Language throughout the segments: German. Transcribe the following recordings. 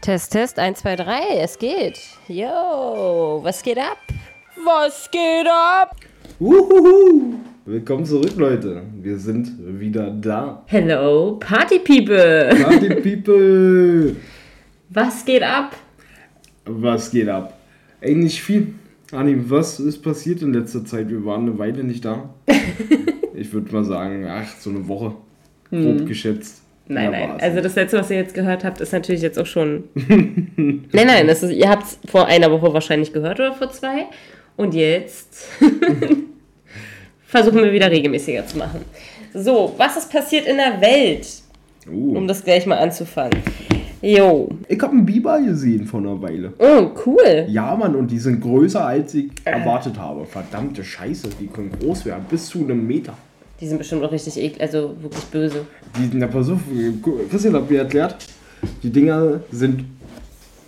Test, Test, 1, 2, 3, es geht. Yo, was geht ab? Was geht ab? Uhuhu. Willkommen zurück, Leute. Wir sind wieder da. Hello, Party People. Party People. Was geht ab? Was geht ab? Ey, nicht viel. Anni, was ist passiert in letzter Zeit? Wir waren eine Weile nicht da. ich würde mal sagen, ach, so eine Woche. Grob geschätzt. Nein, nein. Also das letzte, was ihr jetzt gehört habt, ist natürlich jetzt auch schon. nein, nein, das ist, ihr habt es vor einer Woche wahrscheinlich gehört oder vor zwei. Und jetzt versuchen wir wieder regelmäßiger zu machen. So, was ist passiert in der Welt? Uh. Um das gleich mal anzufangen. Jo. Ich habe einen Biber gesehen vor einer Weile. Oh, cool. Ja, Mann, und die sind größer, als ich erwartet habe. Verdammte Scheiße, die können groß werden. Bis zu einem Meter. Die sind bestimmt auch richtig eklig, also wirklich böse. Die, na, pass auf, Christian hat mir erklärt, die Dinger sind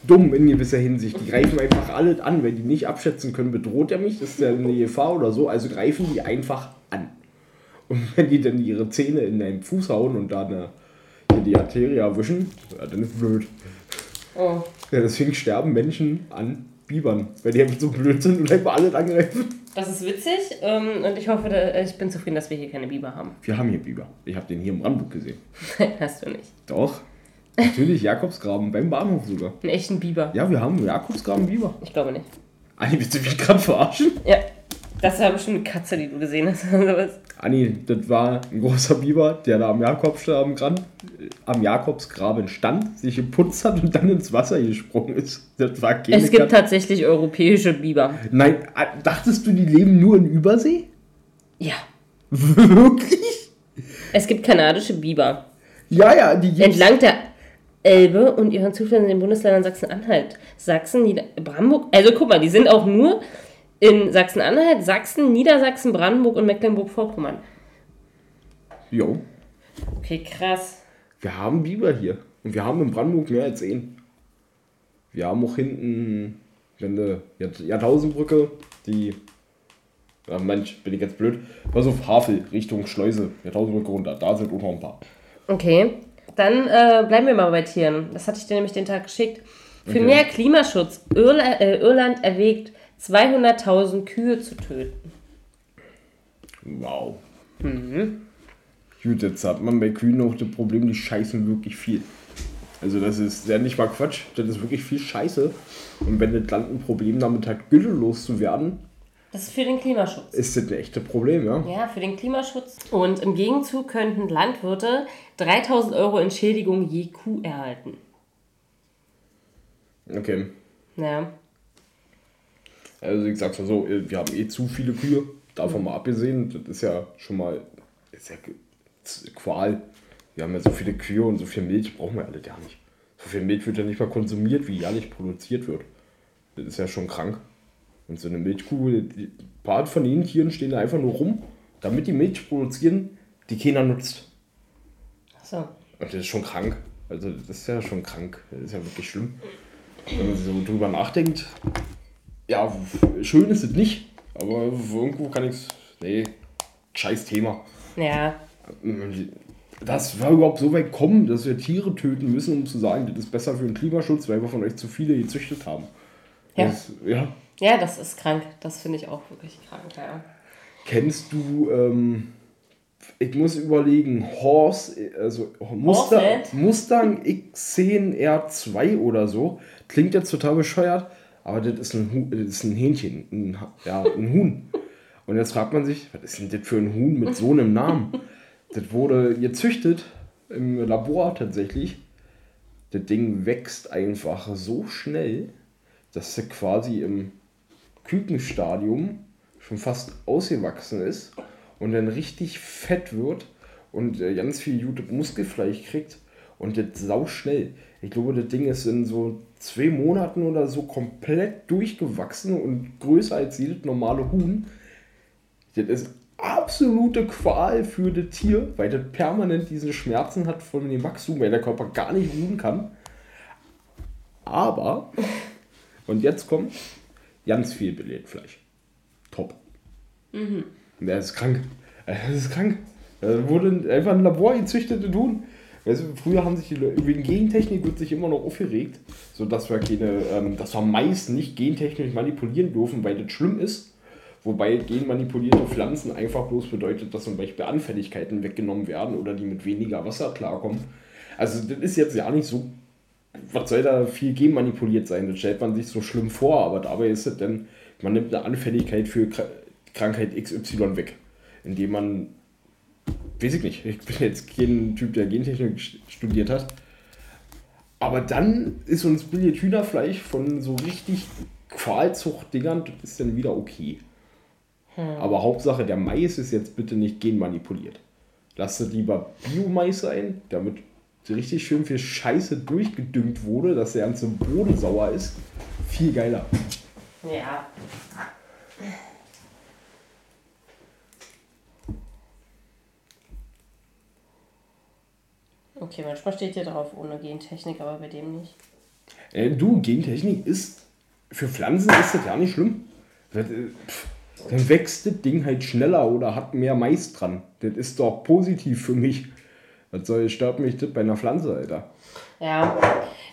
dumm in gewisser Hinsicht. Die greifen einfach alles an. Wenn die nicht abschätzen können, bedroht er mich, ist der eine Gefahr oder so. Also greifen die einfach an. Und wenn die dann ihre Zähne in deinen Fuß hauen und da eine, die Arterie erwischen, ja, dann ist blöd. Oh. Ja, deswegen sterben Menschen an Bibern, weil die einfach so blöd sind und einfach alles angreifen. Das ist witzig ähm, und ich hoffe, da, ich bin zufrieden, dass wir hier keine Biber haben. Wir haben hier Biber. Ich habe den hier im Brandenburg gesehen. Hast du nicht. Doch. Natürlich, Jakobsgraben, beim Bahnhof sogar. Einen echten Biber. Ja, wir haben Jakobsgraben Biber. Ich glaube nicht. Anni, willst du mich gerade verarschen? Ja, das war bestimmt eine Katze, die du gesehen hast. Anni, das war ein großer Biber, der da am Jakobsgraben, am Jakobsgraben stand, sich geputzt hat und dann ins Wasser gesprungen ist. Das war keine es gibt Katze. tatsächlich europäische Biber. Nein, dachtest du, die leben nur in Übersee? Ja. Wirklich? Es gibt kanadische Biber. Ja, ja, die gibt's. Entlang der Elbe und ihren Zuflüssen in den Bundesländern Sachsen-Anhalt, Sachsen, Nieder Brandenburg. Also guck mal, die sind auch nur in Sachsen-Anhalt, Sachsen, Niedersachsen, Brandenburg und Mecklenburg-Vorpommern. Jo, Okay, krass. wir haben Biber hier. Und wir haben in Brandenburg mehr als einen. Wir haben auch hinten, wenn du Jahr- Jahrtausendbrücke, die. Ja, Mensch, bin ich jetzt blöd. Pass auf, Havel, Richtung Schleuse, Jahrtausendbrücke runter. Da sind auch noch ein paar. Okay, dann äh, bleiben wir mal bei Tieren. Das hatte ich dir nämlich den Tag geschickt. Für Okay. mehr Klimaschutz, Irla äh, Irland erwägt, 200.000 Kühe zu töten. Wow. Gut, jetzt hat man bei Kühen auch das Problem, die scheißen wirklich viel. Also das ist ja nicht mal Quatsch, das ist wirklich viel Scheiße. Und wenn das Land ein Problem damit hat, Gülle loszuwerden, Das ist für den Klimaschutz. ist das ein echtes Problem, ja. Ja, für den Klimaschutz. Und im Gegenzug könnten Landwirte 3000 Euro Entschädigung je Kuh erhalten. Okay. Ja. Also ich sag's mal so, wir haben eh zu viele Kühe, davon mal abgesehen, das ist ja schon mal ist ja Qual. Wir haben ja so viele Kühe und so viel Milch brauchen wir alle gar nicht. So viel Milch wird ja nicht mal konsumiert, wie jährlich produziert wird. Das ist ja schon krank. Und so eine Milchkuh, ein paar von den Tieren stehen da einfach nur rum, damit die Milch produzieren, die keiner nutzt. Achso. Und das ist schon krank. Also das ist ja schon krank. Das ist ja wirklich schlimm. Wenn man so drüber nachdenkt. Ja, schön ist es nicht. Aber irgendwo kann ich es. Nee, scheiß Thema. Ja. Das war überhaupt so weit kommen, dass wir Tiere töten müssen, um zu sagen, das ist besser für den Klimaschutz, weil wir von euch zu viele gezüchtet haben. Ja. Das, ja. Ja, das ist krank. Das finde ich auch wirklich krank, ja. Kennst du, ähm, ich muss überlegen, Horse, also Muster? Mustang X10 R2 oder so. Klingt jetzt total bescheuert, aber das ist ein, Hu- das ist ein Hähnchen, ein, ja, ein Huhn. Und jetzt fragt man sich, was ist denn das für ein Huhn mit so einem Namen? Das wurde gezüchtet im Labor tatsächlich. Das Ding wächst einfach so schnell, dass er quasi im Kükenstadium schon fast ausgewachsen ist und dann richtig fett wird und äh, ganz viel gutes Muskelfleisch kriegt und das sau schnell. Ich glaube, das Ding ist in so zwei Monaten oder so komplett durchgewachsen und größer als jedes normale Huhn. Das ist absolute Qual für das Tier, weil das permanent diese Schmerzen hat von dem Wachstum, weil der Körper gar nicht ruhen kann. Aber, und jetzt kommt ganz viel Belegfleisch. Top. Der ist krank. Das ist krank. Da wurde einfach ein Labor gezüchtete Huhn. Weißt du, früher haben sich die Leute, wegen Gentechnik wird sich immer noch aufgeregt, so dass wir keine, ähm, dass wir Mais nicht gentechnisch manipulieren dürfen, weil das schlimm ist. Wobei genmanipulierte Pflanzen einfach bloß bedeutet, dass zum Beispiel Anfälligkeiten weggenommen werden oder die mit weniger Wasser klarkommen. Also das ist jetzt ja nicht so, was soll da viel genmanipuliert sein? Das stellt man sich so schlimm vor, aber dabei ist es dann, man nimmt eine Anfälligkeit für Kr- Krankheit XY weg, indem man weiß ich nicht, ich bin jetzt kein Typ, der Gentechnik st- studiert hat. Aber dann ist uns Billet Hühnerfleisch von so richtig Qualzucht-Dingern, das ist dann wieder okay. Aber Hauptsache, der Mais ist jetzt bitte nicht genmanipuliert. Lasst es lieber Biomais sein, damit richtig schön viel Scheiße durchgedüngt wurde, dass der ganze Boden sauer ist. Viel geiler. Ja. Okay, manchmal steht hier drauf ohne Gentechnik, aber bei dem nicht. Äh, du, Gentechnik ist, für Pflanzen ist das ja nicht schlimm. Das, äh, Dann wächst das Ding halt schneller oder hat mehr Mais dran. Das ist doch positiv für mich. Was soll stört mich das bei einer Pflanze, Alter? Ja.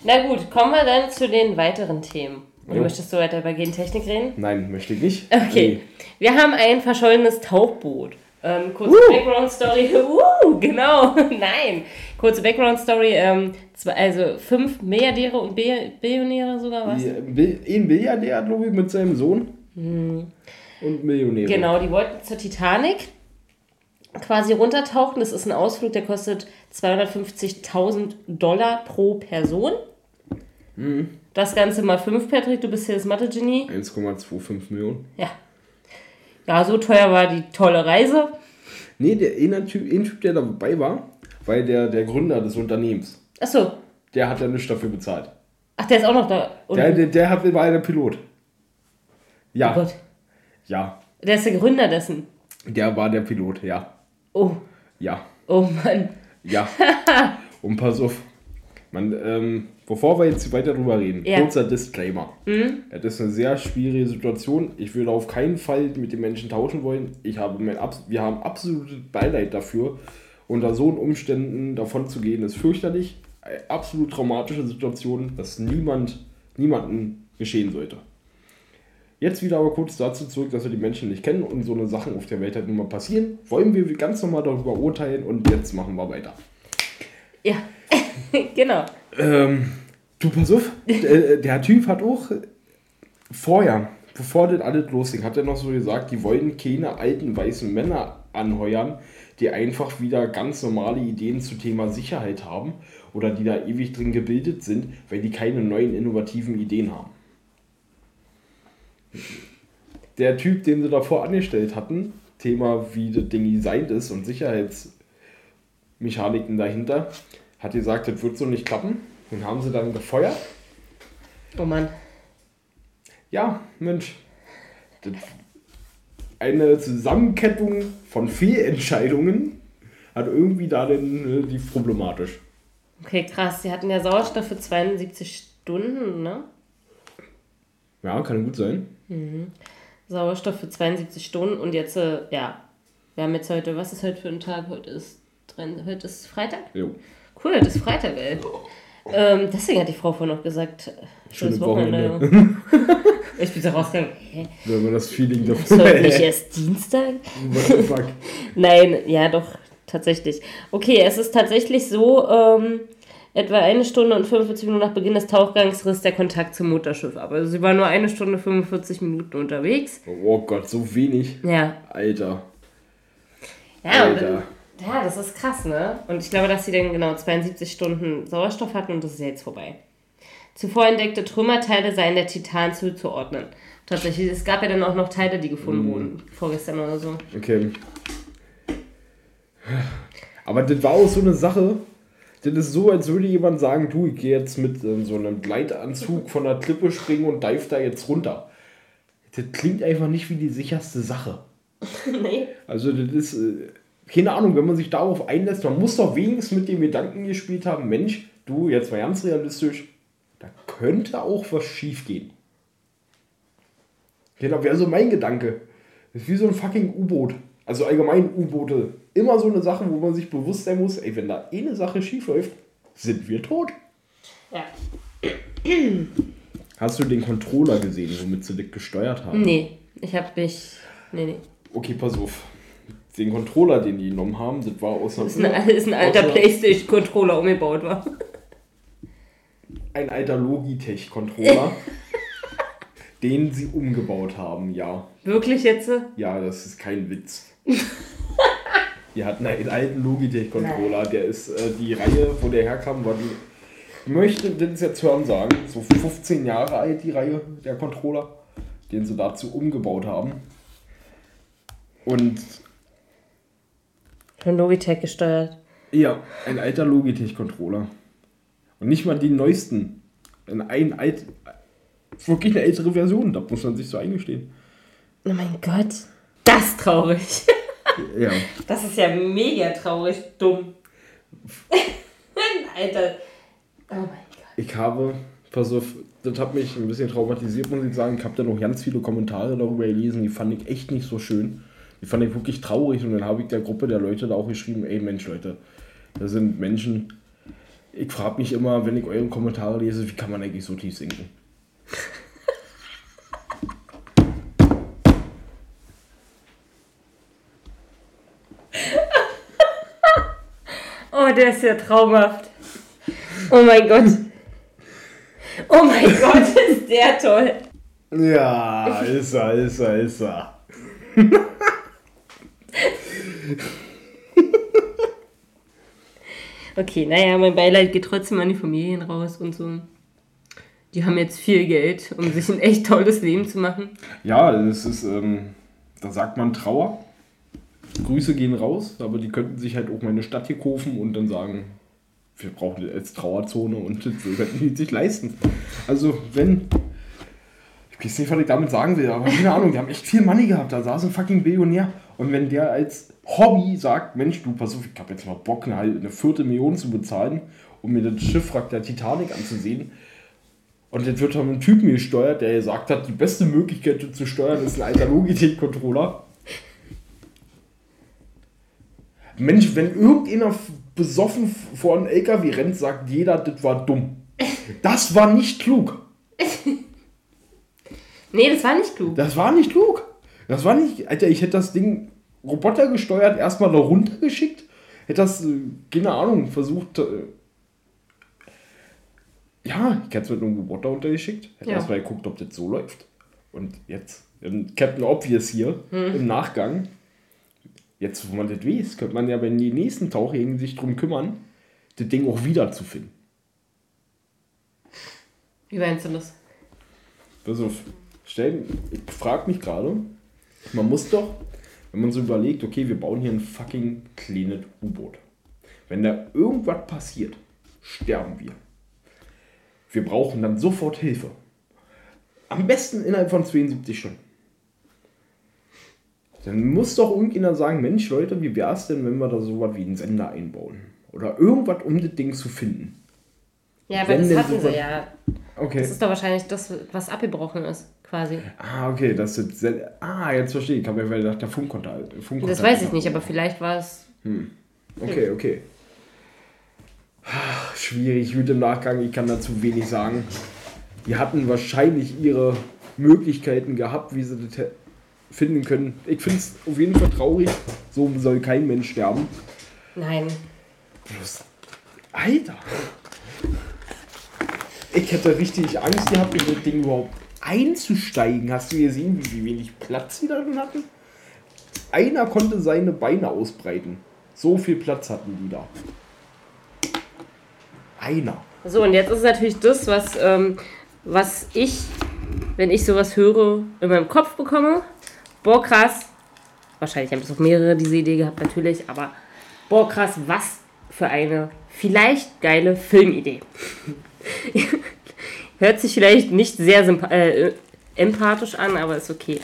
Na gut, kommen wir dann zu den weiteren Themen. Jo. möchtest du weiter über Gentechnik reden? Nein, möchte ich nicht. Okay. Wir haben ein verschollenes Tauchboot. Ähm, kurze Background-Story. Uh, genau. Nein. Kurze Background-Story. Ähm, zwei, also fünf Milliardäre und Bi- Billionäre sogar, was? Ein Milliardär, glaube ich, mit seinem Sohn. Und Millionäre. Hm. Genau, die wollten zur Titanic quasi runtertauchen. Das ist ein Ausflug, der kostet 250.000 Dollar pro Person. Das Ganze mal 5, Patrick, du bist hier das Mathe-Genie. 1,25 Millionen. Ja. Ja, so teuer war die tolle Reise. Nee, der eine typ, ein typ, der dabei war, weil der, der Gründer des Unternehmens, Achso. der hat ja nichts dafür bezahlt. Ach, der ist auch noch da. Der, der, der hat, war ja der Pilot. Ja. oh Gott. Ja. Der ist der Gründer dessen. Der war der Pilot, ja. Oh, Ja. oh Mann. Ja. Und pass auf. Man, ähm, bevor wir jetzt weiter drüber reden, Ja. kurzer Disclaimer. Das ist eine sehr schwierige Situation. Ich würde auf keinen Fall mit den Menschen tauschen wollen. Ich habe mein Abs wir haben absolutes Beileid dafür. Unter so Umständen davon zu gehen, ist fürchterlich. Eine absolut traumatische Situation, dass niemand, niemanden geschehen sollte. Jetzt wieder aber kurz dazu zurück, dass wir die Menschen nicht kennen und so eine Sachen auf der Welt halt nun mal passieren. Wollen wir ganz normal darüber urteilen und jetzt machen wir weiter. Ja, genau. Ähm, du, pass auf, der, der Typ hat auch vorher, bevor das alles losging, hat er noch so gesagt, die wollen keine alten weißen Männer anheuern, die einfach wieder ganz normale Ideen zu Thema Sicherheit haben oder die da ewig drin gebildet sind, weil die keine neuen innovativen Ideen haben. Der Typ, den sie davor angestellt hatten, Thema wie das Ding designt ist und Sicherheitsmechaniken dahinter, hat gesagt, das wird so nicht klappen. Den haben sie dann gefeuert. Oh Mann. Ja, Mensch. Eine Zusammenkettung von Fehlentscheidungen hat irgendwie da denn äh, die problematisch. Okay, krass. Sie hatten ja Sauerstoff für 72 Stunden, ne? Ja, kann gut sein. Sauerstoff für 72 Stunden und jetzt, äh, ja, wir haben jetzt heute, was ist heute für ein Tag? Heute ist, heute ist Freitag? Jo. Cool, heute ist Freitag, ey. Ähm, deswegen hat die Frau vorhin noch gesagt, äh, schönes Schönes Wochenende. ich bin so rausgegangen, hä? Wenn man das Feeling Ist dafür heute nicht erst Dienstag? What the fuck? Nein, ja doch, tatsächlich. Okay, es ist tatsächlich so, ähm, etwa eine Stunde und 45 Minuten nach Beginn des Tauchgangs riss der Kontakt zum Mutterschiff ab. Also sie war nur eine Stunde 45 Minuten unterwegs. Oh Gott, so wenig. Ja. Alter. Ja, Alter. Ja, das ist krass, ne? Und ich glaube, dass sie dann genau 72 Stunden Sauerstoff hatten und das ist jetzt vorbei. Zuvor entdeckte Trümmerteile seien der Titan zuzuordnen. Tatsächlich, es gab ja dann auch noch Teile, die gefunden wurden, vorgestern oder so. Okay. Aber das war auch so eine Sache. Das ist so, als würde jemand sagen, du, ich gehe jetzt mit ähm, so einem Gleitanzug von der Klippe springen und dive da jetzt runter. Das klingt einfach nicht wie die sicherste Sache. nee. Also das ist, äh, keine Ahnung, wenn man sich darauf einlässt, man muss doch wenigstens mit dem Gedanken gespielt haben, Mensch, du, jetzt mal ganz realistisch, da könnte auch was schief gehen. Genau, wäre so mein Gedanke. Das ist wie so ein fucking U-Boot. Also allgemein U-Boote, immer so eine Sache, wo man sich bewusst sein muss, ey, wenn da eh eine Sache schief läuft, sind wir tot. Ja. Hast du den Controller gesehen, womit sie das gesteuert haben? Nee, ich hab mich. Nee, nee. Okay, pass auf. Den Controller, den die genommen haben, das war aus einer Das ist ein, ist ein alter Playstation-Controller umgebaut war. ein alter Logitech-Controller, den sie umgebaut haben, ja. Wirklich jetzt? Ja, das ist kein Witz. Die hatten einen alten Logitech-Controller, der ist äh, die Reihe, wo der herkam, war die. Ich möchte das jetzt hören sagen, so 15 Jahre alt, die Reihe der Controller, den sie dazu umgebaut haben. Und Von Logitech gesteuert. ja, ein alter Logitech-Controller. Und nicht mal die neuesten. Ein, ein alt, wirklich eine ältere Version, da muss man sich so eingestehen. Oh mein Gott. Das ist traurig. Ja. Das ist ja mega traurig, dumm. Alter. Oh mein Gott. Ich habe, pass auf, das hat mich ein bisschen traumatisiert, muss ich sagen. Ich habe da noch ganz viele Kommentare darüber gelesen, die fand ich echt nicht so schön. Die fand ich wirklich traurig und dann habe ich der Gruppe der Leute da auch geschrieben, ey Mensch Leute, das sind Menschen. Ich frage mich immer, wenn ich eure Kommentare lese, wie kann man eigentlich so tief sinken? Oh, der ist ja traumhaft. Oh mein Gott. Oh mein Gott, ist der toll. Ja, ist er, ist er, ist er. Okay, naja, mein Beileid geht trotzdem an die Familien raus und so. Die haben jetzt viel Geld, um sich ein echt tolles Leben zu machen. Ja, das ist, ähm, da sagt man Trauer. Grüße gehen raus, aber die könnten sich halt auch mal eine Stadt hier kaufen und dann sagen, wir brauchen jetzt Trauerzone und das könnten die sich leisten. Also, wenn. Ich weiß nicht, was ich damit sagen will, aber keine Ahnung, die haben echt viel Money gehabt. Da saß ein fucking Billionär. Und wenn der als Hobby sagt, Mensch, du, pass auf, ich habe jetzt mal Bock, eine, eine Viertelmillion zu bezahlen, um mir das Schiffwrack der Titanic anzusehen, und jetzt wird von einem Typen gesteuert, der gesagt hat, die beste Möglichkeit zu steuern ist ein alter Logitech-Controller. Mensch, wenn irgendeiner besoffen vor einem LKW rennt, sagt jeder, das war dumm. Das war nicht klug. Nee, das war nicht klug. Das war nicht klug. Das war nicht. Alter, ich hätte das Ding Roboter gesteuert, erstmal da runtergeschickt. Hätte das, äh, keine Ahnung, versucht. Äh, ja, ich hätte es mit einem Roboter untergeschickt. Hätte Ja. erstmal geguckt, ob das so läuft. Und jetzt, Captain Obvious hier im Nachgang. Jetzt, wo man das weiß, könnte man ja, wenn die nächsten Tauchjäger sich drum kümmern, das Ding auch wiederzufinden. Wie meinst du das? Pass auf, stell, ich frage mich gerade, man muss doch, wenn man so überlegt, okay, wir bauen hier ein fucking kleines U-Boot. Wenn da irgendwas passiert, sterben wir. Wir brauchen dann sofort Hilfe. Am besten innerhalb von 72 Stunden. Dann muss doch irgendjemand sagen, Mensch Leute, wie wäre es denn, wenn wir da sowas wie einen Sender einbauen? Oder irgendwas, um das Ding zu finden. Ja, aber Wenn das hatten sie ja. Okay. Das ist doch wahrscheinlich das, was abgebrochen ist, quasi. Ah, okay, das ist Ah, jetzt verstehe ich. Ich habe ja gedacht, der Funkkontakt. Funkkontakt Das weiß ich nicht, aber vielleicht war es. Okay, okay. Ah, Schwierig, mit dem Nachgang, ich kann dazu wenig sagen. Die hatten wahrscheinlich ihre Möglichkeiten gehabt, wie sie das finden können. Ich finde es auf jeden Fall traurig. So soll kein Mensch sterben. Nein. Bloß, Alter! Ich hätte richtig Angst gehabt, in das Ding überhaupt einzusteigen. Hast du gesehen, wie, wenig Platz sie darin hatten? Einer konnte seine Beine ausbreiten. So viel Platz hatten die da. Einer. So, und jetzt ist natürlich das, was, ähm, was ich, wenn ich sowas höre, in meinem Kopf bekomme. Boah, krass. Wahrscheinlich haben es auch mehrere diese Idee gehabt, natürlich, aber boah, krass, was für eine vielleicht geile Filmidee. Hört sich vielleicht nicht sehr äh, empathisch an, aber ist okay.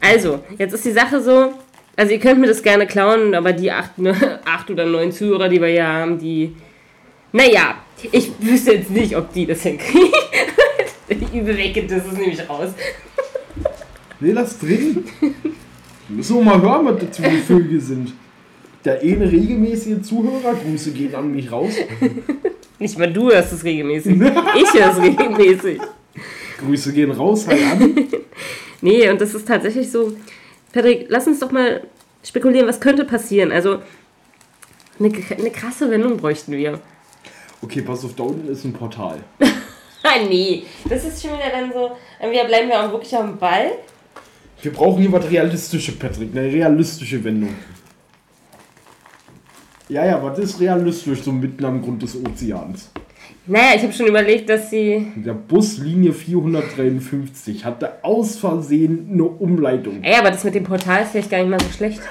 Also, jetzt ist die Sache so, also ihr könnt mir das gerne klauen, aber die acht, ne, acht oder neun Zuhörer, die wir hier haben, die naja, ich wüsste jetzt nicht, ob die das hinkriegen. Übel weg, das ist nämlich raus. Nee, lass drin. Müssen wir mal hören, was das für Vögel sind. Der eine regelmäßige Zuhörer, Grüße gehen an mich raus. Nicht mal du hörst es regelmäßig. Ich höre es regelmäßig. Grüße gehen raus, halt an. Nee, und das ist tatsächlich so. Patrick, lass uns doch mal spekulieren, was könnte passieren. Also, eine, eine krasse Wendung bräuchten wir. Okay, pass auf, da unten ist ein Portal. Nee, das ist schon wieder dann so. Wir bleiben ja auch wirklich am Ball. Wir brauchen hier was Realistisches, Patrick. Eine realistische Wendung. Ja, ja, was ist realistisch so mitten am Grund des Ozeans? Naja, ich habe schon überlegt, dass sie. Der Bus Linie 453 hatte aus Versehen eine Umleitung. Ey, aber das mit dem Portal ist vielleicht gar nicht mal so schlecht.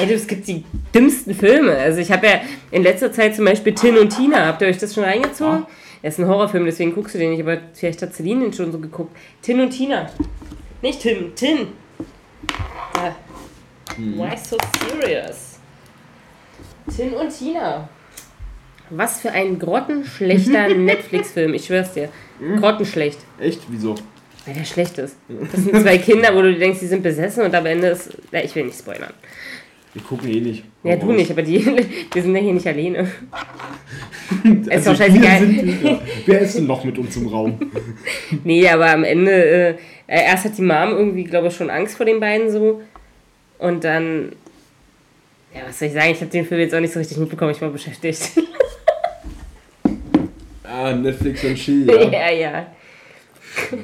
Ey, du, es gibt die dümmsten Filme. Also ich habe ja in letzter Zeit zum Beispiel Tin und Tina. Habt ihr euch das schon reingezogen? Das ist ein Horrorfilm, deswegen guckst du den nicht, aber vielleicht hat Celine den schon so geguckt. Tin und Tina. Nicht Tim, Tin. Ah. Why so serious? Tin und Tina. Was für ein grottenschlechter Netflix-Film, ich schwör's dir. Grottenschlecht. Echt? Wieso? Weil der schlecht ist. Das sind zwei Kinder, wo du denkst, die sind besessen und am Ende ist. Ja, ich will nicht spoilern. Wir gucken eh nicht. Ja, du Raus. nicht, aber die, wir sind ja hier nicht alleine. Ist Also doch scheißegal. wir sind- ja. Wer ist denn noch mit uns im Raum? Nee, aber am Ende, äh, erst hat die Mom irgendwie, glaube ich, schon Angst vor den beiden so. Und dann, ja, was soll ich sagen, ich habe den Film jetzt auch nicht so richtig mitbekommen, ich war beschäftigt. Ah, Netflix und Chill, ja. ja, ja.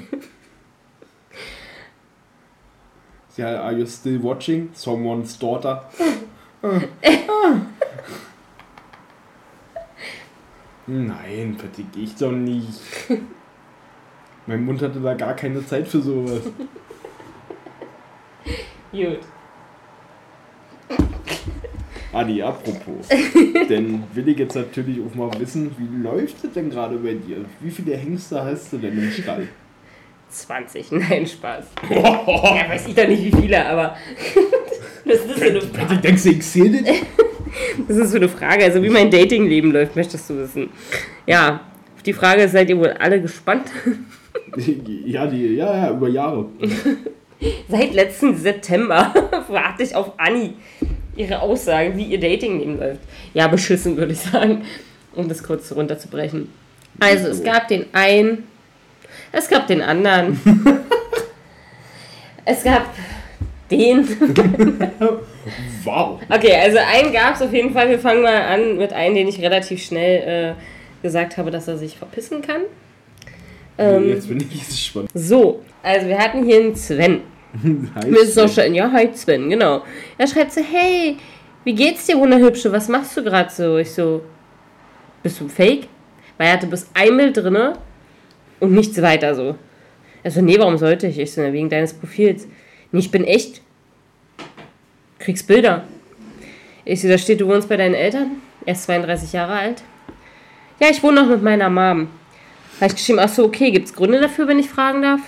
Ja, are you still watching? Someone's daughter. Nein, Patrick, ich doch nicht. Mein Mund hatte da gar keine Zeit für sowas. Gut. Adi, apropos. denn will ich jetzt natürlich auch mal wissen, wie läuft es denn gerade bei dir? Wie viele Hengste hast du denn im Stall? 20, nein, Spaß. ja, weiß ich doch nicht, wie viele, aber. das ist so eine Frage. Denkst du, ich zähle das? Das ist so eine Frage. Also, wie mein Datingleben läuft, möchtest du wissen. Ja, auf die Frage seid ihr wohl alle gespannt. Ja, die, ja, ja, über Jahre. Seit letzten September warte ich auf Anni. Ihre Aussage, wie ihr Datingleben läuft. Ja, beschissen, würde ich sagen. Um das kurz runterzubrechen. Also, es gab den einen, es gab den anderen. es gab den. Wow. Okay, also einen gab es auf jeden Fall. Wir fangen mal an mit einem, den ich relativ schnell äh, gesagt habe, dass er sich verpissen kann. Ähm, Jetzt bin ich gespannt. so, also wir hatten hier einen Sven. Heißt Mit Social, ja, hi Sven, genau. Er schreibt so, hey, wie geht's dir, Wunderhübsche? Was machst du gerade so? Ich so, bist du fake? Weil er hatte bis ein Bild drinne und nichts weiter so. Er so, nee, warum sollte ich? Ich so, wegen deines Profils. Nee, ich bin echt. Kriegst Bilder. Ich so, da steht, du wohnst bei deinen Eltern? Er ist 32 Jahre alt. Ja, ich wohne noch mit meiner Mom. Habe ich geschrieben, ach so, okay, gibt's Gründe dafür, wenn ich fragen darf?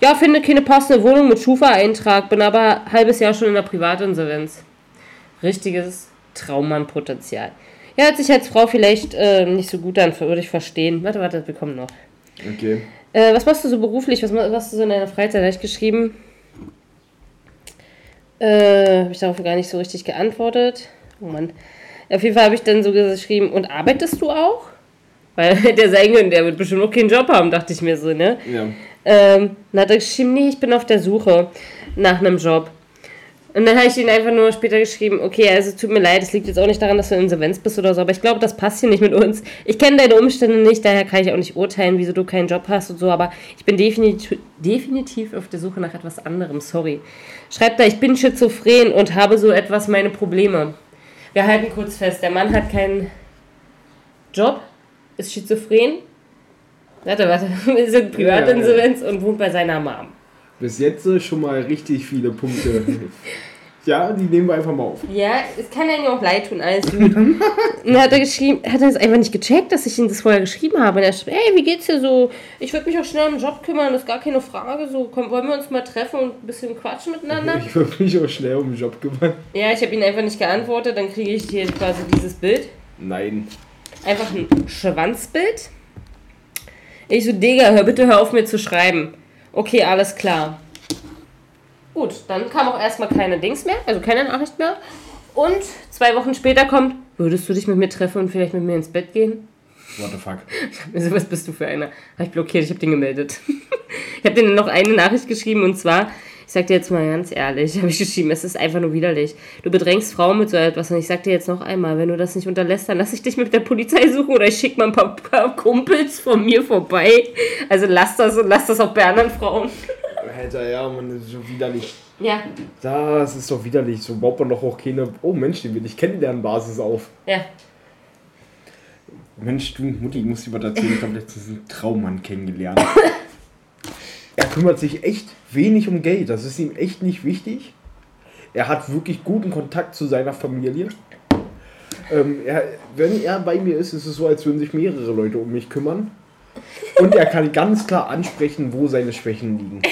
Ja, finde keine passende Wohnung mit Schufa-Eintrag, bin aber ein halbes Jahr schon in der Privatinsolvenz. Richtiges Traummann-Potenzial. Ja, hört sich als Frau vielleicht äh, nicht so gut an, würde ich verstehen. Warte, warte, wir kommen noch. Okay. Äh, was machst du so beruflich? Was ma- machst du so in deiner Freizeit? Habe ich geschrieben. Äh, habe ich darauf gar nicht so richtig geantwortet. Oh Mann. Auf jeden Fall habe ich dann so geschrieben, und arbeitest du auch? Weil der sein könnte, der wird bestimmt noch keinen Job haben, dachte ich mir so, ne? Ja. Ähm, dann hat er geschrieben, nee, ich bin auf der Suche nach einem Job. Und dann habe ich ihn einfach nur später geschrieben, okay, also tut mir leid, es liegt jetzt auch nicht daran, dass du in Insolvenz bist oder so, aber ich glaube, das passt hier nicht mit uns. Ich kenne deine Umstände nicht, daher kann ich auch nicht urteilen, wieso du keinen Job hast und so, aber ich bin definitiv, definitiv auf der Suche nach etwas anderem, sorry. Schreibt da, ich bin schizophren und habe so etwas meine Probleme. Wir halten kurz fest, der Mann hat keinen Job, ist schizophren, warte, warte, ist in Privatinsolvenz und wohnt bei seiner Mom. Bis jetzt äh, schon mal richtig viele Punkte. ja, die nehmen wir einfach mal auf. Ja, es kann einem ja auch leid tun, alles gut. und dann hat er geschrieben, hat er es einfach nicht gecheckt, dass ich ihm das vorher geschrieben habe. Und er schrieb, hey, wie geht's dir so? Ich würde mich auch schnell um den Job kümmern, das ist gar keine Frage. So, komm, wollen wir uns mal treffen und ein bisschen quatschen miteinander? Ich würde mich auch schnell um den Job kümmern. Ja, ich habe ihn einfach nicht geantwortet, dann kriege ich hier quasi dieses Bild. Nein. Einfach ein Schwanzbild. Ich so, Digga, hör bitte hör auf mir zu schreiben. Okay, alles klar. Gut, dann kam auch erstmal keine Dings mehr, also keine Nachricht mehr. Und zwei Wochen später kommt, würdest du dich mit mir treffen und vielleicht mit mir ins Bett gehen? What the fuck? Also, was bist du für einer? Habe ich blockiert, ich habe den gemeldet. ich habe denen noch eine Nachricht geschrieben und zwar, ich sag dir jetzt mal ganz ehrlich, habe ich geschrieben, es ist einfach nur widerlich. Du bedrängst Frauen mit so etwas und ich sag dir jetzt noch einmal, wenn du das nicht unterlässt, dann lass ich dich mit der Polizei suchen oder ich schicke mal ein paar, paar Kumpels von mir vorbei. Also lass das und lass das auch bei anderen Frauen. Alter, ja, man, das ist so widerlich. Ja, Das ist doch widerlich. So baut man doch auch keine, oh Mensch, den will ich kennenlernen, Basis auf. ja. Mensch, du, Mutti, ich muss dir was erzählen. Ich habe letztens einen Traummann kennengelernt. er kümmert sich echt wenig um Geld. Das ist ihm echt nicht wichtig. Er hat wirklich guten Kontakt zu seiner Familie. Ähm, er, wenn er bei mir ist, ist es so, als würden sich mehrere Leute um mich kümmern. Und er kann ganz klar ansprechen, wo seine Schwächen liegen.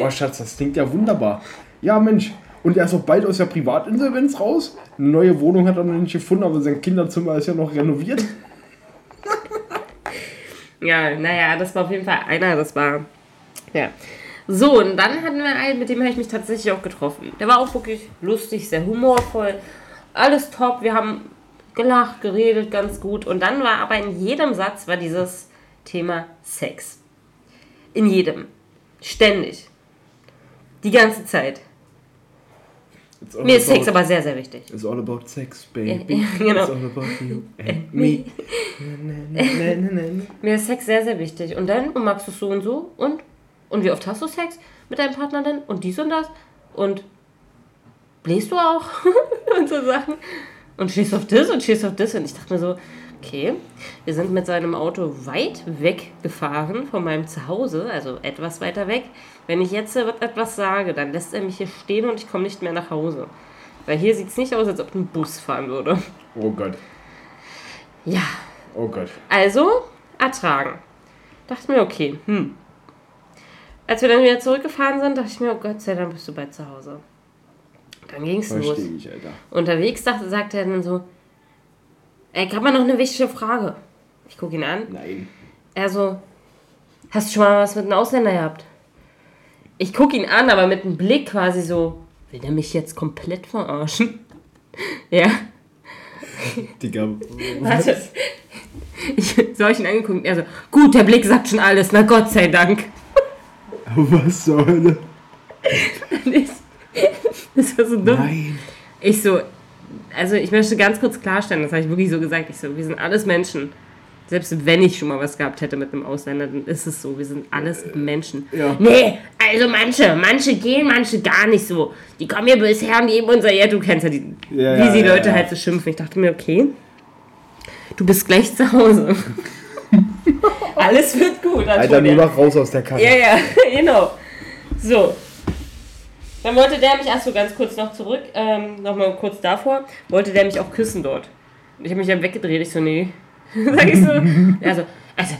Oh Schatz, das klingt ja wunderbar. Ja, Mensch. Und er ist auch bald aus der Privatinsolvenz raus. Eine neue Wohnung hat er noch nicht gefunden, aber sein Kinderzimmer ist ja noch renoviert. Ja, naja, das war auf jeden Fall einer, das war. Ja. So, und dann hatten wir einen, mit dem habe ich mich tatsächlich auch getroffen. Der war auch wirklich lustig, sehr humorvoll. Alles top. Wir haben gelacht, geredet, ganz gut. Und dann war aber in jedem Satz war dieses Thema Sex. In jedem. Ständig. Die ganze Zeit. Mir ist Sex aber sehr, sehr wichtig. It's all about sex, baby. ja, genau. It's all about you and me. Mir ist Sex sehr, sehr wichtig. Und dann, und magst du es so und so? Und? Und wie oft hast du Sex mit deinem Partner denn? Und dies und das? Und bläst du auch? und so Sachen. Und stehst auf das und stehst auf das. Und ich dachte mir so, okay, wir sind mit seinem Auto weit weg gefahren von meinem Zuhause, also etwas weiter weg. Wenn ich jetzt etwas sage, dann lässt er mich hier stehen und ich komme nicht mehr nach Hause. Weil hier sieht es nicht aus, als ob ein Bus fahren würde. Oh Gott, Ja, oh Gott. also, ertragen. Dachte mir, okay, hm. Als wir dann wieder zurückgefahren sind, dachte ich mir, oh Gott sei Dank bist du bald zu Hause. Dann ging es los. Ich, Alter. Unterwegs dachte, sagte er dann so, ey, ich hab mal noch eine wichtige Frage. Ich gucke ihn an. Nein. Er so, hast du schon mal was mit einem Ausländer gehabt? Ich gucke ihn an, aber mit einem Blick quasi so, will der mich jetzt komplett verarschen? ja. Digga, Warte. Ich, so hab ich ihn angeguckt. Er so, gut, der Blick sagt schon alles, na Gott sei Dank. was zur Hölle? Das war so dumm. Nein. Ich so, also ich möchte ganz kurz klarstellen, das habe ich wirklich so gesagt. Ich so, wir sind alles Menschen. Selbst wenn ich schon mal was gehabt hätte mit einem Ausländer, dann ist es so, wir sind alles Menschen. ja. Nee, also manche, manche gehen, manche gar nicht so. Die kommen hier bisher und geben unser, ja, du kennst ja die, Ja, wie ja, ja, Leute halt so schimpfen. Ich dachte mir, okay, du bist gleich zu Hause. Alles wird gut. Alter, nur noch raus aus der Kasse. Ja, ja, genau. So. Dann wollte der mich, achso, ganz kurz noch zurück, ähm, nochmal kurz davor, wollte der mich auch küssen dort. Und ich habe mich dann weggedreht, ich so, nee. Sag ich so. Also, also,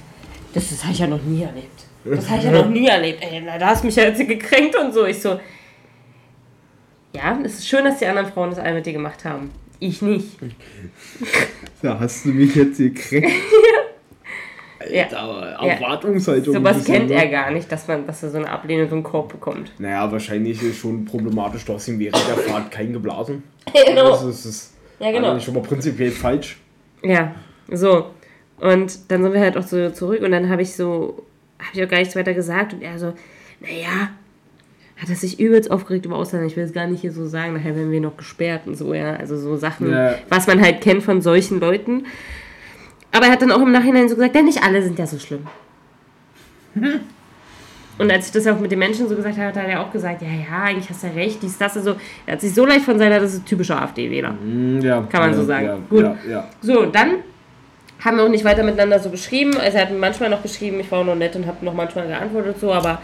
das, das habe ich ja noch nie erlebt. Das habe ich ja noch nie erlebt. Ey, na, da hast du mich ja jetzt gekränkt und so. Ich so, ja, es ist schön, dass die anderen Frauen das alle mit dir gemacht haben. Ich nicht. Da hast du mich jetzt gekriegt. Ja. Ja. Erwartungshaltung. ein Sowas kennt er gar nicht, dass man, dass er so eine Ablehnung, so einen Korb bekommt. Naja, wahrscheinlich ist schon problematisch. Du hast ihm während der Fahrt kein geblasen. Genau. Das ist, das ist Ja, genau. schon mal prinzipiell falsch. Ja, so. Und dann sind wir halt auch so zurück und dann habe ich so, habe ich auch gar nichts weiter gesagt und er so, naja, hat er sich übelst aufgeregt über Ausländer. Ich will es gar nicht hier so sagen, nachher werden wir noch gesperrt und so, ja. Also so Sachen, Ja. was man halt kennt von solchen Leuten. Aber er hat dann auch im Nachhinein so gesagt, ja, nicht alle sind ja so schlimm. Und als ich das auch mit den Menschen so gesagt habe, hat er auch gesagt, ja, ja, eigentlich hast du ja recht, dies, das, also, er hat sich so leicht von seiner, das ist typischer AfD-Wähler. Hm, Ja, Kann man ja, so sagen. Ja, Gut. So, dann haben wir auch nicht weiter miteinander so geschrieben. Also er hat manchmal noch geschrieben, ich war auch noch nett und habe noch manchmal geantwortet so, aber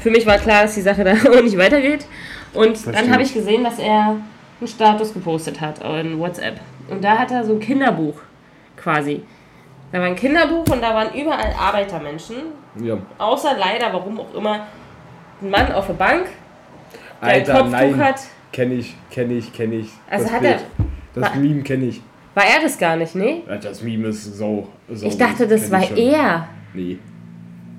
für mich war klar, dass die Sache da auch nicht weitergeht. Und Verstehe. dann habe ich gesehen, dass er einen Status gepostet hat in WhatsApp. Und da hat er so ein Kinderbuch quasi. Da war ein Kinderbuch und da waren überall Arbeitermenschen. ja. Außer leider, warum auch immer, ein Mann auf der Bank, der ein Alter, Kopftuch nein. hat. Kenn ich, kenn ich, kenn ich. Also das hat Bild. er- Das Wa- Meme kenn ich. War er das gar nicht, ne? Das Meme ist so. so Ich dachte, das war er. Nee.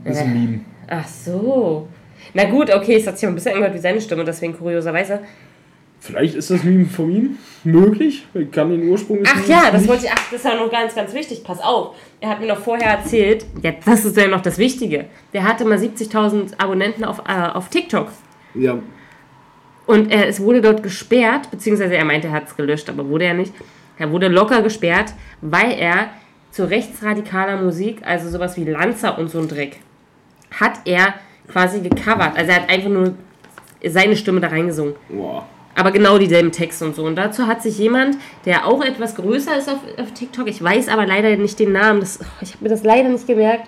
Das ist ein Meme. Ach so. Na gut, okay, es hat sich ein bisschen angehört wie seine Stimme, deswegen kurioserweise. Vielleicht ist das Meme von ihm möglich. Ich kann den Ursprung Ach Memes ja, das nicht- wollte ich, ach, das ist ja noch ganz, ganz wichtig. Pass auf. Er hat mir noch vorher erzählt, ja, das ist ja noch das Wichtige. Der hatte mal 70.000 Abonnenten auf, äh, auf TikTok. Ja, Und er, es wurde dort gesperrt, beziehungsweise er meinte, er hat es gelöscht, aber wurde er nicht. Er wurde locker gesperrt, weil er zu rechtsradikaler Musik, also sowas wie Lanza und so ein Dreck, hat er quasi gecovert. Also er hat einfach nur seine Stimme da reingesungen. boah. Aber genau dieselben Texte und so. Und dazu hat sich jemand, der auch etwas größer ist auf, auf TikTok, ich weiß aber leider nicht den Namen, das, ich habe mir das leider nicht gemerkt,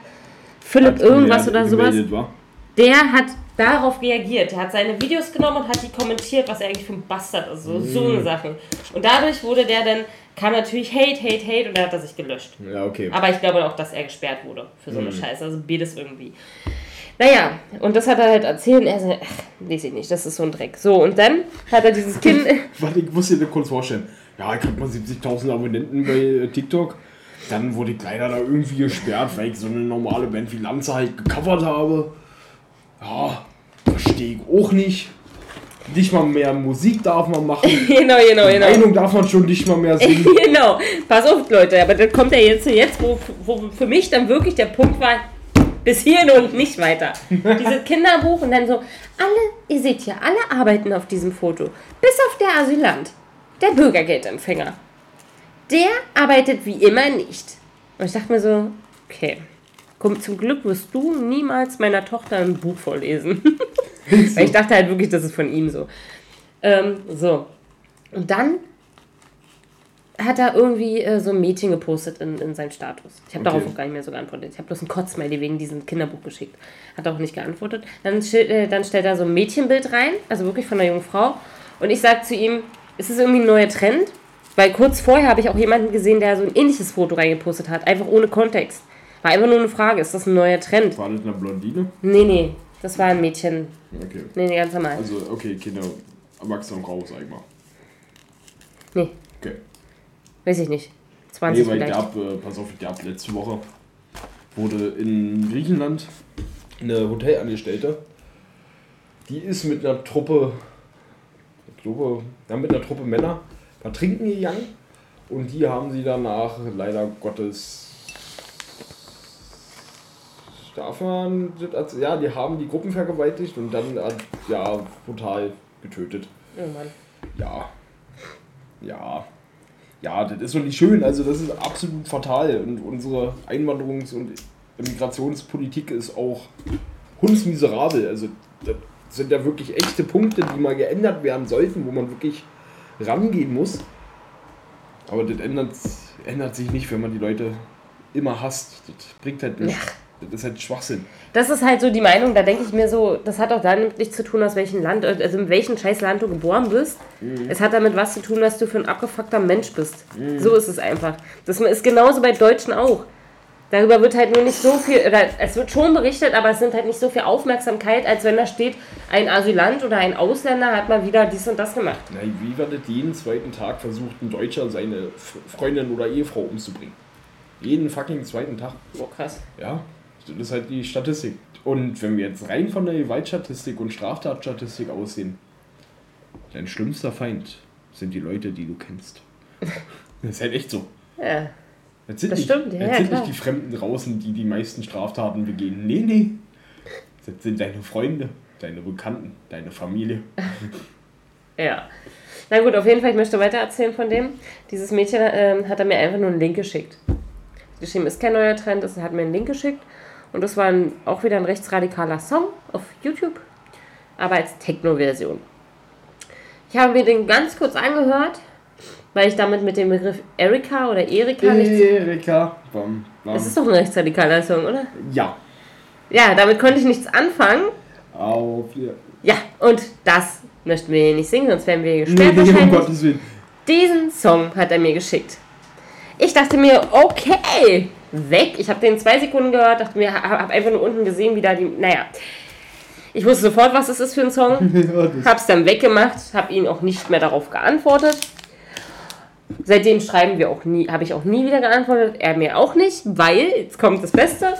Philipp irgendwas oder sowas, war. der hat darauf reagiert. Der hat seine Videos genommen und hat die kommentiert, was er eigentlich für ein Bastard ist. So, so eine Sachen. Und dadurch wurde der dann, kam natürlich Hate, Hate, Hate und dann hat er sich gelöscht. Ja, okay. Aber ich glaube auch, dass er gesperrt wurde für so eine Scheiße. Also beides irgendwie. Naja, und das hat er halt erzählt und er so, ach, weiß ich nicht, das ist so ein Dreck. So, und dann hat er dieses Kind. Warte, ich muss dir das kurz vorstellen. Ja, ich hab mal 70.000 Abonnenten bei äh, TikTok. Dann wurde ich leider da irgendwie gesperrt, weil ich so eine normale Band wie Lanza halt gecovert habe. Ja, verstehe ich auch nicht. Nicht mal mehr Musik darf man machen. genau, genau, genau. Meinung darf man schon nicht mal mehr singen. genau. Pass auf, Leute, aber dann kommt er jetzt, jetzt wo, wo für mich dann wirklich der Punkt war, bis hierhin und nicht weiter. Dieses Kinderbuch und dann so, alle, ihr seht hier, alle arbeiten auf diesem Foto. Bis auf der Asylant, der Bürgergeldempfänger. Der arbeitet wie immer nicht. Und ich dachte mir so, okay, komm, zum Glück wirst du niemals meiner Tochter ein Buch vorlesen. Weil ich dachte halt wirklich, das ist von ihm so. Ähm, so. Und dann hat er irgendwie äh, so ein Mädchen gepostet in, in seinen Status. Ich habe Okay. darauf auch gar nicht mehr so geantwortet. Ich habe bloß ein Kotzmail wegen diesem Kinderbuch geschickt. Hat auch nicht geantwortet. Dann, äh, dann stellt er so ein Mädchenbild rein, also wirklich von einer jungen Frau. Und ich sage zu ihm, ist es irgendwie ein neuer Trend? Weil kurz vorher habe ich auch jemanden gesehen, der so ein ähnliches Foto reingepostet hat, einfach ohne Kontext. War einfach nur eine Frage, ist das ein neuer Trend? War das eine Blondine? Nee, nee, das war ein Mädchen. Okay. Nee, nee, ganz normal. Also, okay, Kinder, Erwachsene und Frau, sag ich mal. Nee, Okay. Weiß ich nicht. 20 Nee, weil vielleicht. gab, äh, pass auf, gab letzte Woche wurde in Griechenland eine Hotelangestellte, die ist mit einer Truppe, ich glaube, ja, mit einer Truppe Männer mal trinken gegangen und die haben sie danach leider Gottes darf man ja, die haben die Gruppen vergewaltigt und dann ja brutal getötet. Oh Mann. Ja. Ja. Ja, das ist doch nicht schön. Also, das ist absolut fatal. Und unsere Einwanderungs- und Migrationspolitik ist auch hundsmiserabel. Also, das sind ja wirklich echte Punkte, die mal geändert werden sollten, wo man wirklich rangehen muss. Aber das ändert, ändert sich nicht, wenn man die Leute immer hasst. Das bringt halt nichts. Das ist halt Schwachsinn. Das ist halt so die Meinung, da denke ich mir so, das hat auch damit nichts zu tun, aus welchem Land, also in welchem scheiß Land du geboren bist. Es hat damit was zu tun, was du für ein abgefuckter Mensch bist. So ist es einfach. Das ist genauso bei Deutschen auch. Darüber wird halt nur nicht so viel, oder es wird schon berichtet, aber es nimmt halt nicht so viel Aufmerksamkeit, als wenn da steht, ein Asylant oder ein Ausländer hat mal wieder dies und das gemacht. Na, wie war das jeden zweiten Tag versucht, ein Deutscher seine Freundin oder Ehefrau umzubringen? Jeden fucking zweiten Tag. Oh, krass. Ja, das ist halt die Statistik. Und wenn wir jetzt rein von der Gewaltstatistik und Straftatstatistik aussehen, dein schlimmster Feind sind die Leute, die du kennst. Das ist halt echt so. Ja. Das sind, Das nicht, stimmt, ja, das ja, sind klar. nicht die Fremden draußen, die die meisten Straftaten begehen. Nee, nee. Das sind deine Freunde, deine Bekannten, deine Familie. Ja. Na gut, auf jeden Fall, ich möchte weiter erzählen von dem. Dieses Mädchen ähm, hat er mir einfach nur einen Link geschickt. Geschrieben, ist kein neuer Trend, es hat mir einen Link geschickt. Und das war ein, auch wieder ein rechtsradikaler Song auf YouTube, aber als Techno-Version. Ich habe mir den ganz kurz angehört, weil ich damit mit dem Begriff Erika oder Erika nichts. Erika. Bam, bam. Es ist doch ein rechtsradikaler Song, oder? Ja. Ja, damit konnte ich nichts anfangen. Auf. Ja. Ja, und das möchten wir hier nicht singen, sonst werden wir Nee, gesperrt nee, um wahrscheinlich. Gottes Willen. Diesen Song hat er mir geschickt. Ich dachte mir, okay, weg. Ich habe den zwei Sekunden gehört, dachte mir, habe einfach nur unten gesehen, wie da die. Naja. Ich wusste sofort, was es ist für ein Song. Ja, das Hab's dann weggemacht, habe ihn auch nicht mehr darauf geantwortet. Seitdem schreiben wir auch nie, habe ich auch nie wieder geantwortet, er mir auch nicht, weil, jetzt kommt das Beste.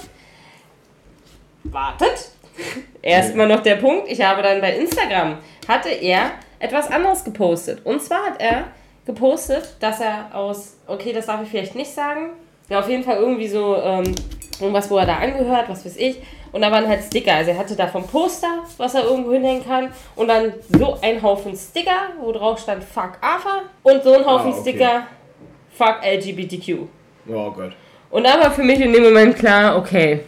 Wartet. erstmal noch der Punkt. Ich habe dann bei Instagram, hatte er etwas anderes gepostet. Und zwar hat er gepostet, dass er aus, okay, das darf ich vielleicht nicht sagen, ja, auf jeden Fall irgendwie so ähm, irgendwas, wo er da angehört, was weiß ich. Und da waren halt Sticker. Also er hatte da vom Poster, was er irgendwo hinhängen kann. Und dann so ein Haufen Sticker, wo drauf stand Fuck AFA. Und so ein Haufen Ah, okay. Sticker Fuck LGBTQ. Oh Gott. Und da war für mich in dem Moment klar, okay,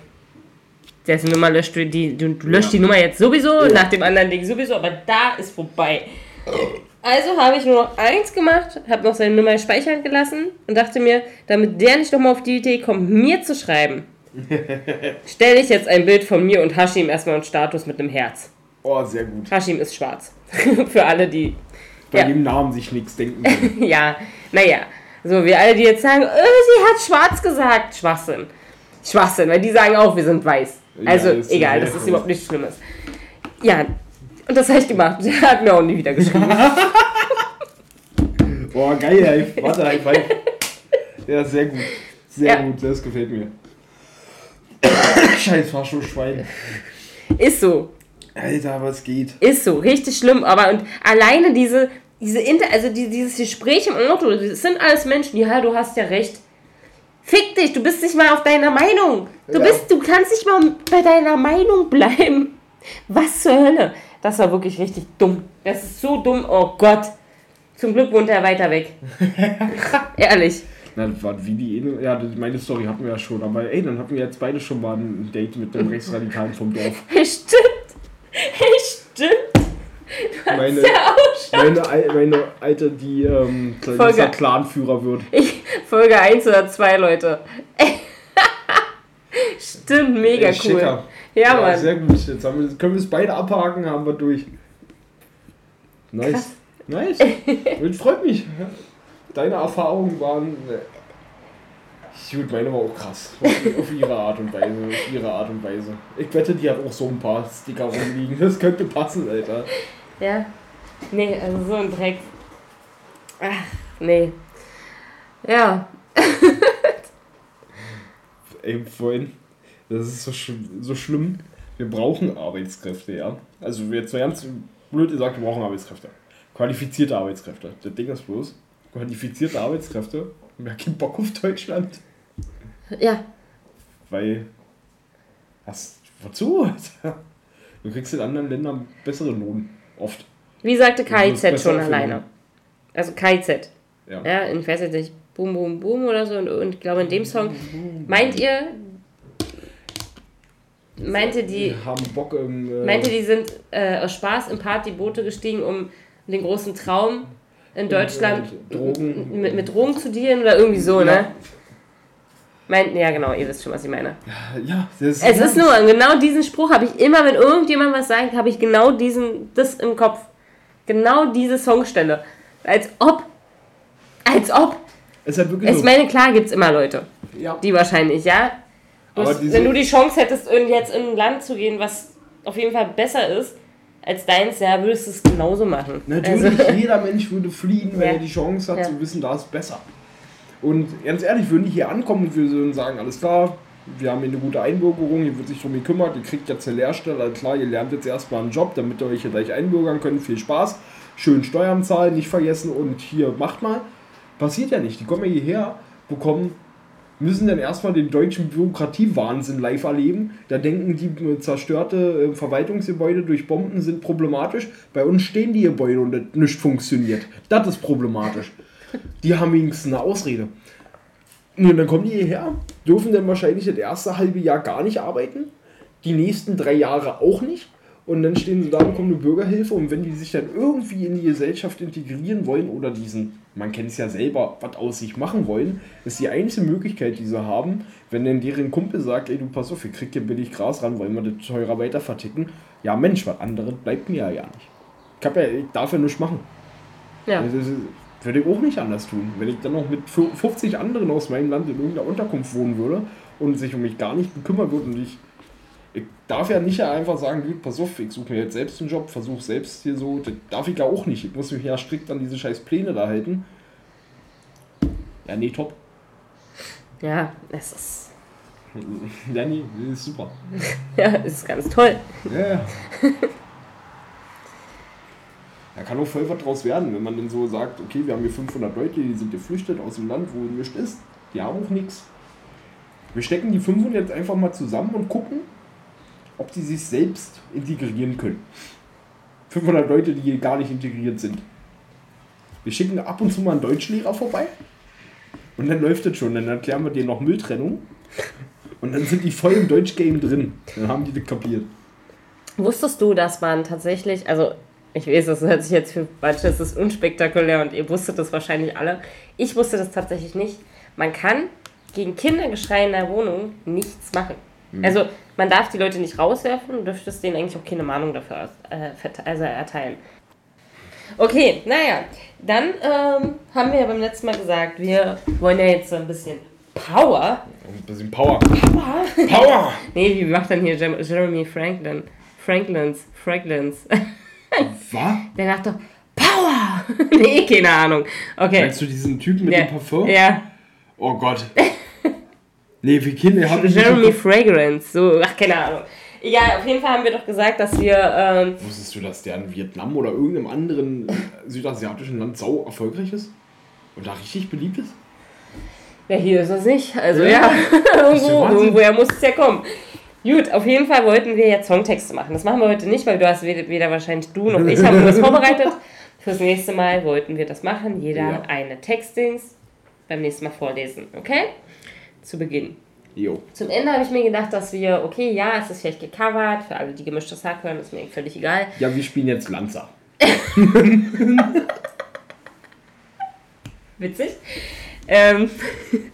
dessen Nummer löscht du die, du, du löscht Ja. die Nummer jetzt sowieso, Ja. nach dem anderen Ding sowieso, aber da ist vorbei. Also habe ich nur noch eins gemacht, habe noch seine Nummer speichern gelassen und dachte mir, damit der nicht nochmal auf die Idee kommt, mir zu schreiben, stelle ich jetzt ein Bild von mir und Hashim erstmal einen Status mit einem Herz. Oh, sehr gut. Hashim ist schwarz. Für alle, die Bei Ja. dem Namen sich nichts denken ja, naja. So, wir alle, die jetzt sagen, äh, sie hat schwarz gesagt. Schwachsinn. Schwachsinn, weil die sagen auch, wir sind weiß. Ja, Also, ist egal, sehr das überhaupt nichts Schlimmes. Ja, und das habe ich gemacht. Der hat mir auch nie wieder geschrieben. Boah, geil, ey. Warte, High Five. Ja, sehr gut. Sehr Ja. gut, das gefällt mir. Scheiß Fahrstuhlschwein. ist so. Alter, was geht? Ist so. Richtig schlimm. Aber und alleine diese, diese Inter, also die, dieses Gespräch im Auto, das sind alles Menschen, ja, du hast ja recht. Fick dich, du bist nicht mal auf deiner Meinung. Du Ja. bist, du kannst nicht mal bei deiner Meinung bleiben. Was zur Hölle? Das war wirklich richtig dumm. Das ist so dumm. Oh Gott. Zum Glück wohnt er weiter weg. Ehrlich. Na, das war wie die eine. Ja, meine Story hatten wir ja schon. Aber ey, dann hatten wir jetzt beide schon mal ein Date mit dem Rechtsradikalen vom Dorf. Hey, stimmt. Hey, stimmt. Meine, Ja, auch schon. meine, meine Alte, die ähm, geil. Clanführer wird. Ich, Folge 1 oder 2, Leute. Stimmt, mega Ey, cool. schicker. Ja, Mann. Sehr gut. Jetzt wir, können wir es beide abhaken, haben wir durch. Nice. Krass. Nice. Das freut mich. Deine Erfahrungen waren. äh, Gut, meine war auch krass. Auf ihre Art und Weise. Auf ihre Art und Weise. Ich wette, die hat auch so ein paar Sticker rumliegen. Das könnte passen, Alter. Ja. Nee, also so ein Dreck. Ach, nee. Ja. Ey, vorhin, das ist so, sch so schlimm. Wir brauchen Arbeitskräfte, ja. Also jetzt mal ganz blöd gesagt, wir brauchen Arbeitskräfte. Qualifizierte Arbeitskräfte. Das Ding ist bloß, qualifizierte Arbeitskräfte haben ja keinen Bock auf Deutschland. Ja. Weil, was, wozu? Du kriegst in anderen Ländern bessere Lohn. Oft. Wie sagte KIZ schon für alleine. Also KIZ. Ja. Ja, in- ich weiß jetzt nicht, Boom, Boom, Boom oder so. Und, und ich glaube, in dem Song. Meint ihr. Meinte die. Die haben Bock im. Äh, Meinte, die sind äh, aus Spaß in Partyboote gestiegen, um den großen Traum in Deutschland Drogen. mit, mit Drogen zu dealen oder irgendwie so, Ja. ne? Meinten, ja genau, ihr wisst schon, was ich meine. Ja, das Es ist nur, genau diesen Spruch habe ich immer, wenn irgendjemand was sagt, habe ich genau diesen, das im Kopf. Genau diese Songstelle. Als ob, als ob. Es ist halt wirklich Ich so. meine, klar gibt es immer Leute, Ja. die wahrscheinlich, ja. Hast- diese- wenn du die Chance hättest, jetzt in ein Land zu gehen, was auf jeden Fall besser ist als deins, ja, würdest du es genauso machen. Natürlich, Also, jeder Mensch würde fliehen, wenn Ja. er die Chance hat Ja. zu wissen, da ist besser. Und ganz ehrlich, würden die hier ankommen und wir würden sagen, alles klar, wir haben hier eine gute Einbürgerung, hier wird sich drum gekümmert, ihr kriegt jetzt eine Lehrstelle, alles klar, ihr lernt jetzt erstmal einen Job, damit ihr euch hier gleich einbürgern könnt, viel Spaß, schön Steuern zahlen, nicht vergessen und hier macht mal. Passiert ja nicht, die kommen ja hierher, bekommen müssen dann erstmal den deutschen Bürokratiewahnsinn live erleben. Da denken die äh, zerstörte äh, Verwaltungsgebäude durch Bomben sind problematisch. Bei uns stehen die Gebäude und das nicht funktioniert. Das ist problematisch. Die haben wenigstens eine Ausrede. Und dann kommen die hierher, dürfen dann wahrscheinlich das erste halbe Jahr gar nicht arbeiten, die nächsten drei Jahre auch nicht. Und dann stehen sie da, bekommen eine Bürgerhilfe und wenn die sich dann irgendwie in die Gesellschaft integrieren wollen oder diesen, man kennt es ja selber, was aus sich machen wollen, ist die einzige Möglichkeit, die sie haben, wenn dann deren Kumpel sagt, ey du pass auf, ihr kriegt hier billig Gras ran, wollen wir das teurer weiter verticken. Ja Mensch, was anderes bleibt mir ja gar nicht. Ich, hab ja, ich darf ja nichts machen. ja. Das ist- würde ich auch nicht anders tun. Wenn ich dann noch mit 50 anderen aus meinem Land in irgendeiner Unterkunft wohnen würde und sich um mich gar nicht gekümmert wird und ich, ich darf ja nicht einfach sagen, gut, pass auf, ich suche mir jetzt selbst einen Job, versuche selbst hier so, das darf ich ja auch nicht. Ich muss mich ja strikt an diese scheiß Pläne da halten. Ja, nee, top. ja, es ist. Ja, nee, das ist super. Ja, ist ganz toll. Ja, ja. Da kann auch voll was draus werden, wenn man dann so sagt, okay, wir haben hier 500 Leute, die sind geflüchtet aus dem Land, wo nichts ist. Die haben auch nichts. Wir stecken die 500 jetzt einfach mal zusammen und gucken, ob die sich selbst integrieren können. 500 Leute, die gar nicht integriert sind. Wir schicken ab und zu mal einen Deutschlehrer vorbei und dann läuft das schon. Dann erklären wir denen noch Mülltrennung und dann sind die voll im Deutschgame drin. Dann haben die das kapiert. Wusstest du, dass man tatsächlich, also ich weiß, das hört sich jetzt für manche, das ist unspektakulär und ihr wusstet das wahrscheinlich alle. Ich wusste das tatsächlich nicht. Man kann gegen Kindergeschrei in der Wohnung nichts machen. Also man darf die Leute nicht rauswerfen und dürftest denen eigentlich auch keine Mahnung dafür aus, äh, also erteilen. Okay, naja, dann ähm, haben wir ja beim letzten Mal gesagt, wir wollen ja jetzt so ein bisschen Power. Ein bisschen Power. Power! Power! Nee, wie macht dann hier Jeremy Franklin? Franklins, Franklins. Was? Der macht doch Power! nee, keine Ahnung. Okay. Meinst du diesen Typen mit Ja. dem Parfum? Ja, Oh Gott. Nee, wie Kinder haben Jeremy Fragrance. So, ach, keine Ahnung. Egal, auf jeden Fall haben wir doch gesagt, dass wir. Ähm, Wusstest du, dass der in Vietnam oder irgendeinem anderen südasiatischen Land sau erfolgreich ist? Und da richtig beliebt ist? ja, hier ist es nicht. Also Ja. ja, irgendwo, irgendwoher muss es ja kommen. Gut, auf jeden Fall wollten wir jetzt Songtexte machen. Das machen wir heute nicht, weil du hast weder, weder wahrscheinlich du noch ich haben das vorbereitet. Fürs nächste Mal wollten wir das machen. Jeder Ja. eine Textdings beim nächsten Mal vorlesen. Okay? Zu Beginn. Jo. Zum Ende habe ich mir gedacht, dass wir, okay, ja, es ist vielleicht gecovert, für alle, die gemischtes Hack hören, ist mir völlig egal. Ja, wir spielen jetzt Lanza. Witzig. Ähm.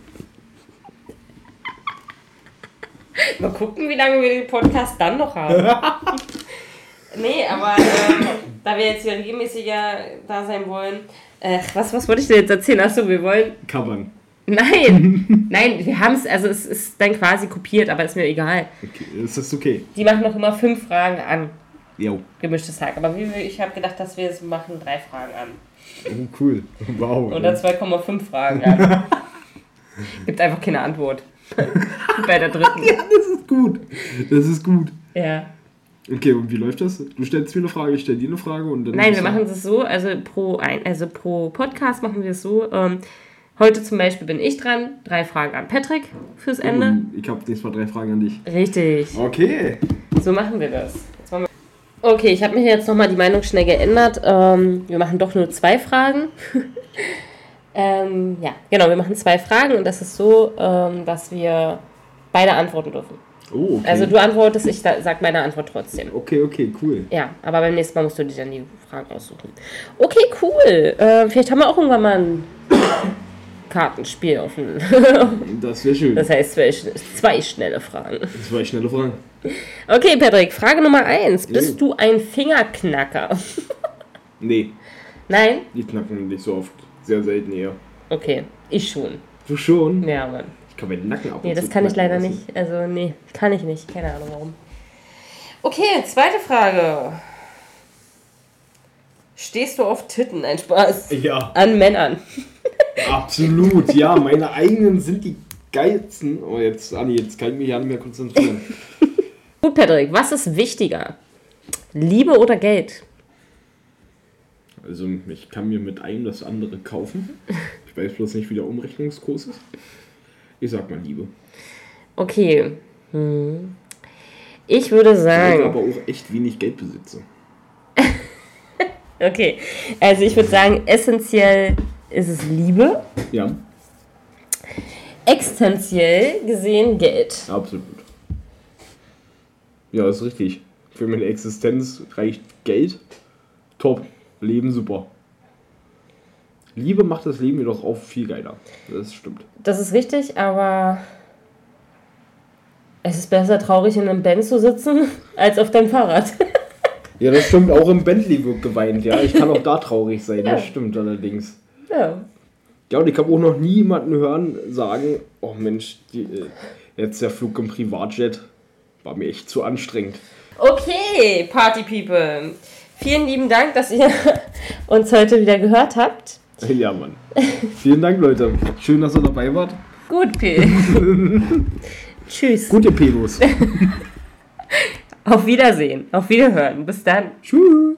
Mal gucken, wie lange wir den Podcast dann noch haben. nee, aber ähm, da wir jetzt wieder regelmäßiger da sein wollen. Äh, was, was wollte ich dir jetzt erzählen? Achso, wir wollen. Covern. Nein! Nein, wir haben es, also es ist dann quasi kopiert, aber ist mir egal. Okay, das ist okay. Die machen noch immer fünf Fragen an. Jo. Gemischtes Hack. Aber wie, ich habe gedacht, dass wir es machen drei Fragen an. Oh, cool. Wow. Oder 2,5 Fragen an. Gibt einfach keine Antwort. Bei der dritten. Ja, das ist gut. Das ist gut. Ja. Okay, und wie läuft das? Du stellst mir eine Frage, ich stelle dir eine Frage und dann. Nein, wir machen es so, also pro, ein, also pro Podcast machen wir es so. Ähm, heute zum Beispiel bin ich dran, drei Fragen an Patrick fürs Ende. Und ich habe nächstes Mal drei Fragen an dich. Richtig, Okay. so machen wir das. Wir okay, ich habe mir jetzt nochmal die Meinung schnell geändert. Ähm, wir machen doch nur zwei Fragen. ähm, ja, genau, wir machen zwei Fragen und das ist so, ähm, dass wir beide antworten dürfen. Oh, okay. Also du antwortest, ich sa- sag meine Antwort trotzdem. Okay, okay, cool. Ja, aber beim nächsten Mal musst du dir dann die Fragen aussuchen. Okay, cool. Äh, vielleicht haben wir auch irgendwann mal ein Kartenspiel offen. Das wäre schön. Das heißt, zwei, schn- zwei schnelle Fragen. War schnelle Fragen. Okay, Patrick, Frage Nummer eins. Jo. Bist du ein Fingerknacker? Nee, Nein? die knacken nicht so oft. Sehr selten eher. Okay, ich schon. Du schon? Ja, Mann. Ich kann meinen Nacken und Nee, das kann ich leider lassen. nicht. Also, nee, kann ich nicht. Keine Ahnung warum. Okay, zweite Frage. Stehst du auf Titten? Ein Spaß. Ja, An Männern. Absolut. Ja, meine eigenen sind die geilsten. Oh, jetzt, Anni, jetzt kann ich mich ja nicht mehr konzentrieren. Gut, Patrick, was ist wichtiger? Liebe oder Geld? Also, ich kann mir mit einem das andere kaufen. Ich weiß bloß nicht, wie der Umrechnungskurs ist. Ich sag mal Liebe. Okay. Hm. Ich würde Weil ich sagen. aber auch echt wenig Geld besitze. Okay. Also ich würde sagen, essentiell ist es Liebe. Ja, Existenziell gesehen Geld. absolut. Ja, ist richtig. Für meine Existenz reicht Geld. Top. Leben super. Liebe macht das Leben jedoch auch viel geiler. Das stimmt. Das ist richtig, aber es ist besser, traurig in einem Band zu sitzen, als auf deinem Fahrrad. Ja, das stimmt. Auch im Bentley wird geweint, ja. Ich kann auch da traurig sein. Das stimmt allerdings. Ja. Ja, und ich habe auch noch nie jemanden hören sagen, oh Mensch, die, äh, jetzt der Flug im Privatjet war mir echt zu anstrengend. Okay, Party People. Vielen lieben Dank, dass ihr uns heute wieder gehört habt. Ja, Mann. Vielen Dank, Leute. Schön, dass ihr dabei wart. Gut, P. Tschüss. Gute Pedos. Auf Wiedersehen. Auf Wiederhören. Bis dann. Tschüss.